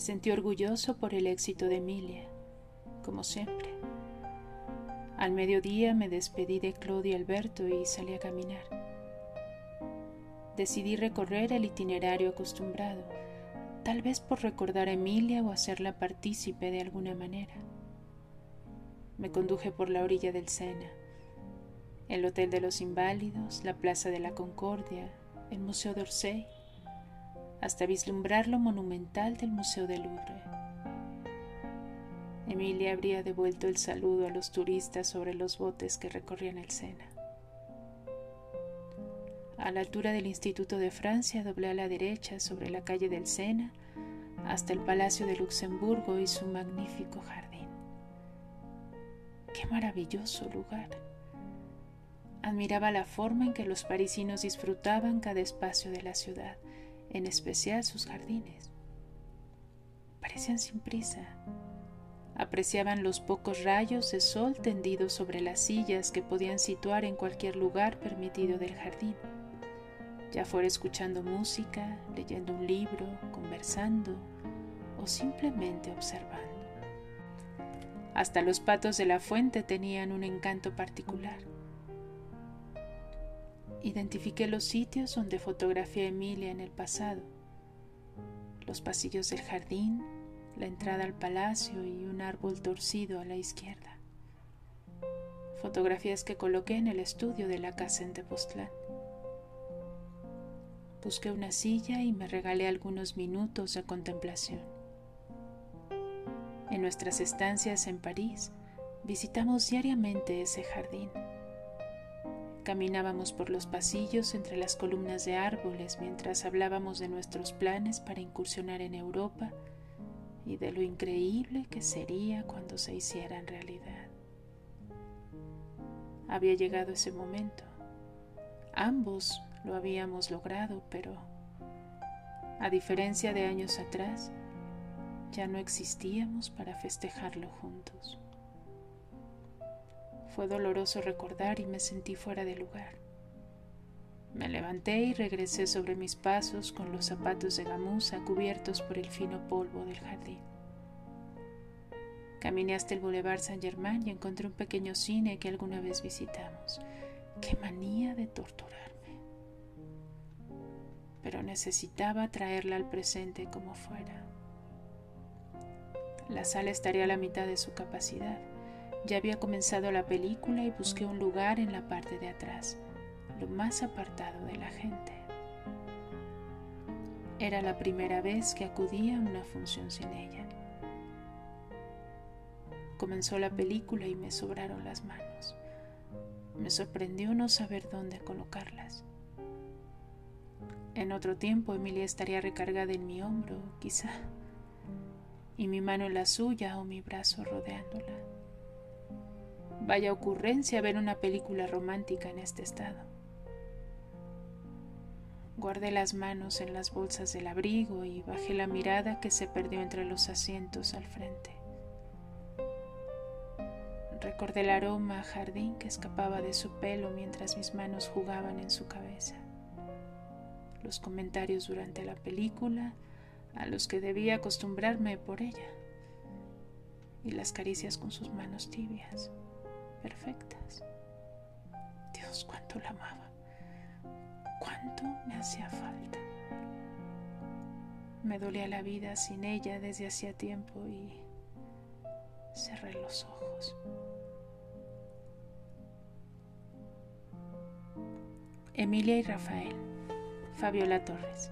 Me sentí orgulloso por el éxito de Emilia, como siempre. Al mediodía me despedí de Claudia y Alberto y salí a caminar. Decidí recorrer el itinerario acostumbrado, tal vez por recordar a Emilia o hacerla partícipe de alguna manera. Me conduje por la orilla del Sena, el Hotel de los Inválidos, la Plaza de la Concordia, el Museo d'Orsay, hasta vislumbrar lo monumental del Museo del Louvre. Emilia habría devuelto el saludo a los turistas sobre los botes que recorrían el Sena. A la altura del Instituto de Francia doblé a la derecha sobre la calle del Sena hasta el Palacio de Luxemburgo y su magnífico jardín. ¡Qué maravilloso lugar! Admiraba la forma en que los parisinos disfrutaban cada espacio de la ciudad, en especial sus jardines. Parecían sin prisa, apreciaban los pocos rayos de sol tendidos sobre las sillas que podían situar en cualquier lugar permitido del jardín, ya fuera escuchando música, leyendo un libro, conversando o simplemente observando. Hasta los patos de la fuente tenían un encanto particular. Identifiqué los sitios donde fotografié a Emilia en el pasado, los pasillos del jardín, la entrada al palacio y un árbol torcido a la izquierda. Fotografías que coloqué en el estudio de la casa en Tepoztlán. Busqué una silla y me regalé algunos minutos de contemplación. En nuestras estancias en París visitamos diariamente ese jardín. Caminábamos por los pasillos entre las columnas de árboles mientras hablábamos de nuestros planes para incursionar en Europa y de lo increíble que sería cuando se hicieran realidad. Había llegado ese momento. Ambos lo habíamos logrado, pero a diferencia de años atrás, ya no existíamos para festejarlo juntos. Fue doloroso recordar y me sentí fuera de lugar. Me levanté y regresé sobre mis pasos con los zapatos de gamuza cubiertos por el fino polvo del jardín. Caminé hasta el Boulevard Saint Germain y encontré un pequeño cine que alguna vez visitamos. ¡Qué manía de torturarme! Pero necesitaba traerla al presente como fuera. La sala estaría a la mitad de su capacidad. Ya había comenzado la película y busqué un lugar en la parte de atrás lo más apartado de la gente. Era la primera vez que acudía a una función sin ella. Comenzó la película y me sobraron las manos. Me sorprendió no saber dónde colocarlas. En otro tiempo Emilia estaría recargada en mi hombro, quizá, y mi mano en la suya o mi brazo rodeándola. Vaya ocurrencia ver una película romántica en este estado. Guardé las manos en las bolsas del abrigo y bajé la mirada que se perdió entre los asientos al frente. Recordé el aroma a jardín que escapaba de su pelo mientras mis manos jugaban en su cabeza. Los comentarios durante la película a los que debía acostumbrarme por ella. Y las caricias con sus manos tibias, perfectas. Dios, cuánto la amaba cuánto me hacía falta. Me dolía la vida sin ella desde hacía tiempo y cerré los ojos. Emilia y Rafael, Fabiola Torres.